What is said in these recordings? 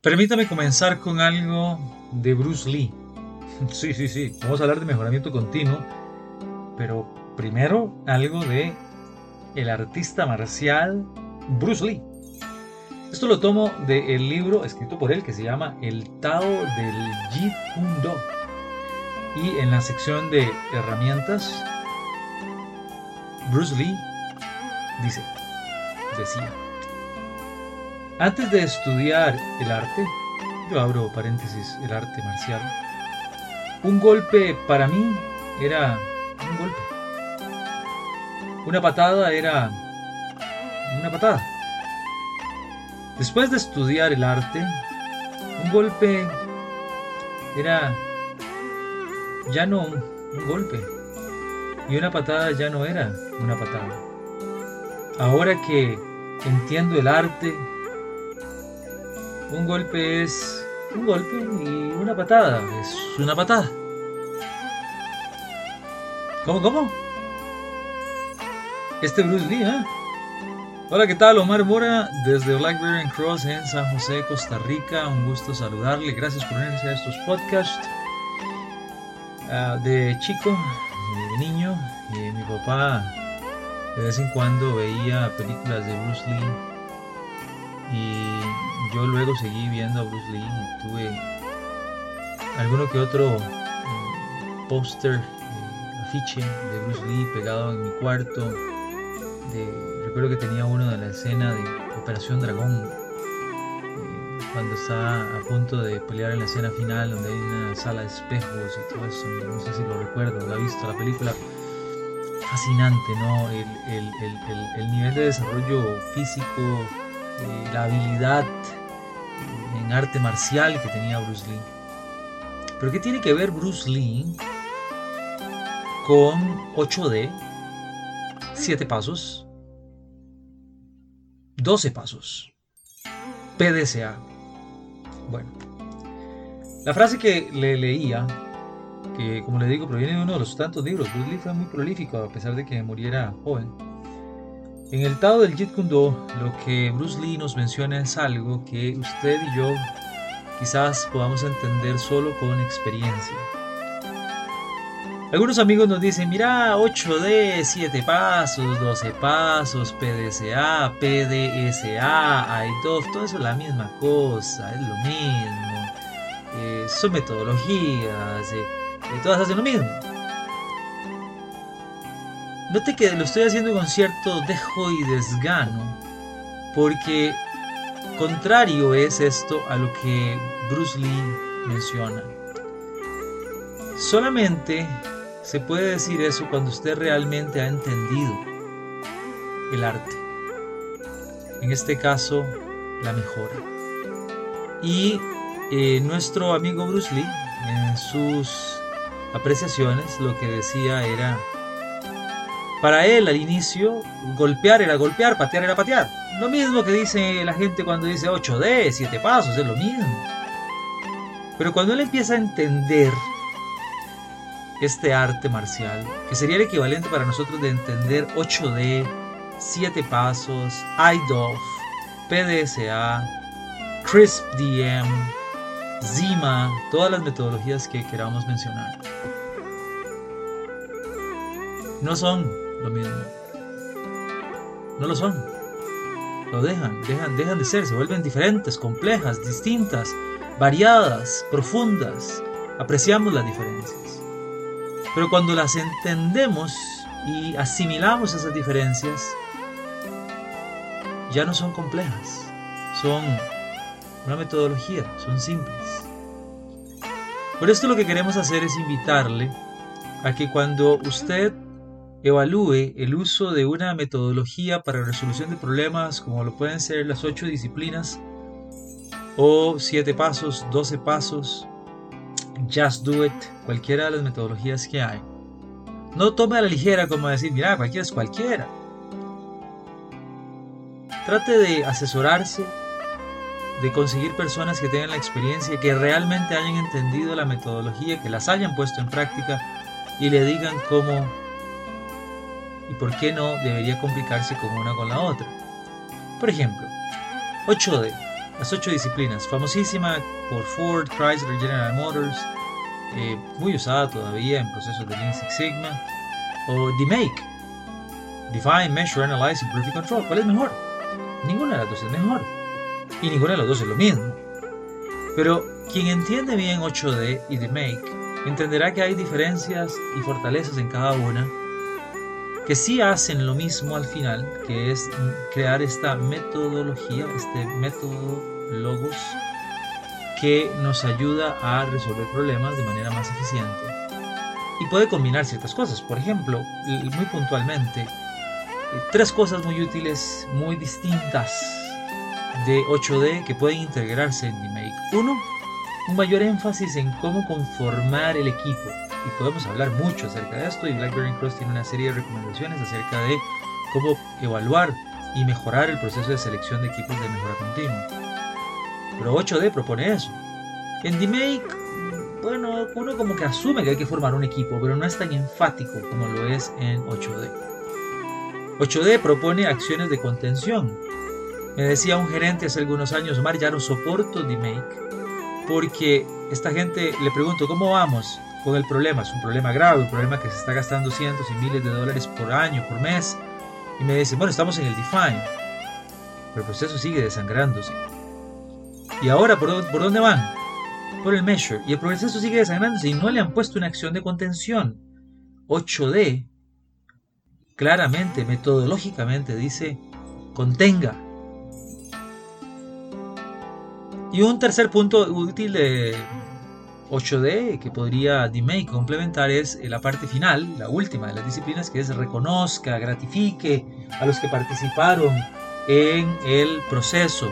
Permítame comenzar con algo de Bruce Lee. Sí, sí, sí, vamos a hablar de mejoramiento continuo, pero primero algo de el artista marcial Bruce Lee. Esto lo tomo del libro escrito por él que se llama El Tao del Jeet Kune Do. Y en la sección de herramientas, Bruce Lee dice, decía, antes de estudiar el arte, yo abro paréntesis, el arte marcial, un golpe para mí era un golpe. Una patada era una patada. Después de estudiar el arte, un golpe era ya no un golpe. Y una patada ya no era una patada. Ahora que entiendo el arte, un golpe es un golpe y una patada es una patada. ¿Cómo, cómo? Este Bruce Lee, ¿eh? Hola, ¿qué tal? Omar Mora desde Blackberry and Cross en San José, Costa Rica. Un gusto saludarle. Gracias por unirse a estos podcasts. Ah, de chico, de niño, y mi papá de vez en cuando veía películas de Bruce Lee y yo luego seguí viendo a Bruce Lee y tuve alguno que otro eh, póster, eh, afiche de Bruce Lee pegado en mi cuarto. recuerdo que tenía uno de la escena de Operación Dragón, eh, cuando está a punto de pelear en la escena final, donde hay una sala de espejos y todo eso. No sé si lo recuerdo, lo he visto la película. Fascinante, ¿no? el nivel de desarrollo físico, la habilidad arte marcial que tenía Bruce Lee. Pero ¿qué tiene que ver Bruce Lee con 8D, 7 pasos, 12 pasos, PDCA? Bueno, la frase que le leía, que como le digo proviene de uno de los tantos libros, Bruce Lee fue muy prolífico a pesar de que muriera joven. En el Tao del Jeet Kune Do, lo que Bruce Lee nos menciona es algo que usted y yo quizás podamos entender solo con experiencia. Algunos amigos nos dicen, mira, 8D, 7 pasos, 12 pasos, PDCA, PDSA, IDOF, todo eso es la misma cosa, es lo mismo. Eh, son metodologías, eh, y todas hacen lo mismo. Note que lo estoy haciendo con cierto dejo y desgano, porque contrario es esto a lo que Bruce Lee menciona. Solamente se puede decir eso cuando usted realmente ha entendido el arte. En este caso, la mejora. Y eh, nuestro amigo Bruce Lee, en sus apreciaciones, lo que decía era para él al inicio, golpear era golpear, patear era patear. Lo mismo que dice la gente cuando dice 8D, 7 pasos, es lo mismo. Pero cuando él empieza a entender este arte marcial, que sería el equivalente para nosotros de entender 8D, 7 pasos, IDOF, PDSA, CRISP DM, ZIMA, todas las metodologías que queramos mencionar. No son lo mismo. No lo son. Lo dejan, dejan, dejan de ser, se vuelven diferentes, complejas, distintas, variadas, profundas. Apreciamos las diferencias. Pero cuando las entendemos y asimilamos esas diferencias, ya no son complejas, son una metodología, son simples. Por esto lo que queremos hacer es invitarle a que cuando usted evalúe el uso de una metodología para resolución de problemas como lo pueden ser las ocho disciplinas o siete pasos, 12 pasos, just do it, cualquiera de las metodologías que hay. No tome a la ligera como decir, mira, cualquiera es cualquiera. Trate de asesorarse, de conseguir personas que tengan la experiencia, que realmente hayan entendido la metodología, que las hayan puesto en práctica y le digan cómo y por qué no debería complicarse con una con la otra. Por ejemplo, 8D, las 8 disciplinas, famosísima por Ford, Chrysler, General Motors, eh, muy usada todavía en procesos de Lean Six Sigma, o DMAKE, Define, Measure, Analyze, Improve y Control. ¿Cuál es mejor? Ninguna de las dos es mejor. Y ninguna de las dos es lo mismo. Pero quien entiende bien 8D y DMAKE entenderá que hay diferencias y fortalezas en cada una que sí hacen lo mismo al final, que es crear esta metodología, este método logos, que nos ayuda a resolver problemas de manera más eficiente. Y puede combinar ciertas cosas. Por ejemplo, muy puntualmente, tres cosas muy útiles, muy distintas de 8D que pueden integrarse en DMake. Uno, un mayor énfasis en cómo conformar el equipo y podemos hablar mucho acerca de esto y BlackBerry Cross tiene una serie de recomendaciones acerca de cómo evaluar y mejorar el proceso de selección de equipos de mejora continua. Pero 8D propone eso. En DMake, bueno, uno como que asume que hay que formar un equipo, pero no es tan enfático como lo es en 8D. 8D propone acciones de contención. Me decía un gerente hace algunos años, Omar, ya no soporto DMake porque esta gente le pregunto, ¿cómo vamos? Con el problema. Es un problema grave, un problema que se está gastando cientos y miles de dólares por año, por mes. Y me dice, bueno, estamos en el define, pero el proceso sigue desangrándose. ¿Y ahora por, por dónde van? Por el measure. Y el proceso sigue desangrándose y no le han puesto una acción de contención. 8D claramente, metodológicamente dice, contenga. Y un tercer punto útil de, 8D que podría DMake complementar es la parte final, la última de las disciplinas, que es reconozca, gratifique a los que participaron en el proceso.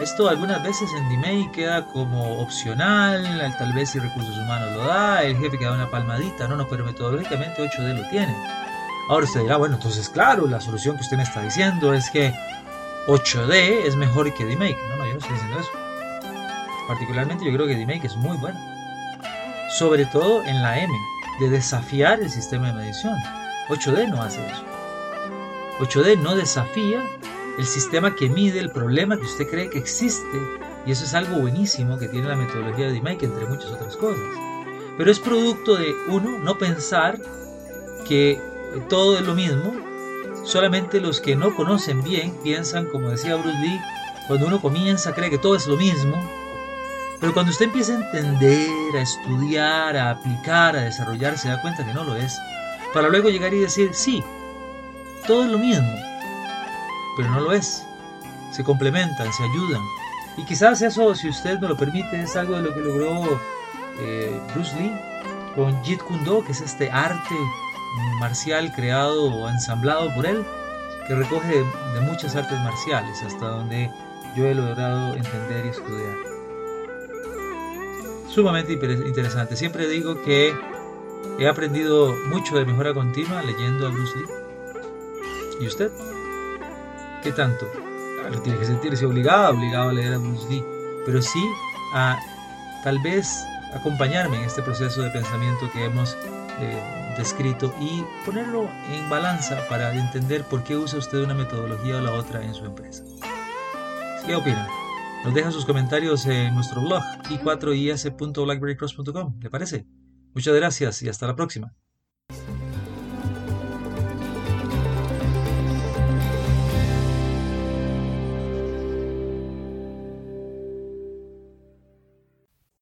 Esto algunas veces en DMake queda como opcional, tal vez si recursos humanos lo da, el jefe queda una palmadita, no, no, pero metodológicamente 8D lo tiene. Ahora usted dirá, bueno, entonces claro, la solución que usted me está diciendo es que 8D es mejor que DMake. No, no, yo no estoy diciendo eso. Particularmente yo creo que DMake es muy bueno. Sobre todo en la M, de desafiar el sistema de medición. 8D no hace eso. 8D no desafía el sistema que mide el problema que usted cree que existe. Y eso es algo buenísimo que tiene la metodología de DMake, entre muchas otras cosas. Pero es producto de, uno, no pensar que todo es lo mismo. Solamente los que no conocen bien piensan, como decía Bruce Lee, cuando uno comienza cree que todo es lo mismo pero cuando usted empieza a entender, a estudiar, a aplicar, a desarrollar, se da cuenta que no lo es. Para luego llegar y decir, sí, todo es lo mismo, pero no lo es. Se complementan, se ayudan. Y quizás eso, si usted me lo permite, es algo de lo que logró eh, Bruce Lee con Jeet Kune Do, que es este arte marcial creado o ensamblado por él, que recoge de muchas artes marciales, hasta donde yo he logrado entender y estudiar sumamente interesante. Siempre digo que he aprendido mucho de mejora continua leyendo a Bruce Lee. ¿Y usted? ¿Qué tanto? No tiene que sentirse obligado, obligado a leer a Bruce Lee, pero sí a tal vez acompañarme en este proceso de pensamiento que hemos eh, descrito y ponerlo en balanza para entender por qué usa usted una metodología o la otra en su empresa. ¿Qué opina? Nos dejan sus comentarios en nuestro blog i4is.blackberrycross.com. ¿Le parece? Muchas gracias y hasta la próxima.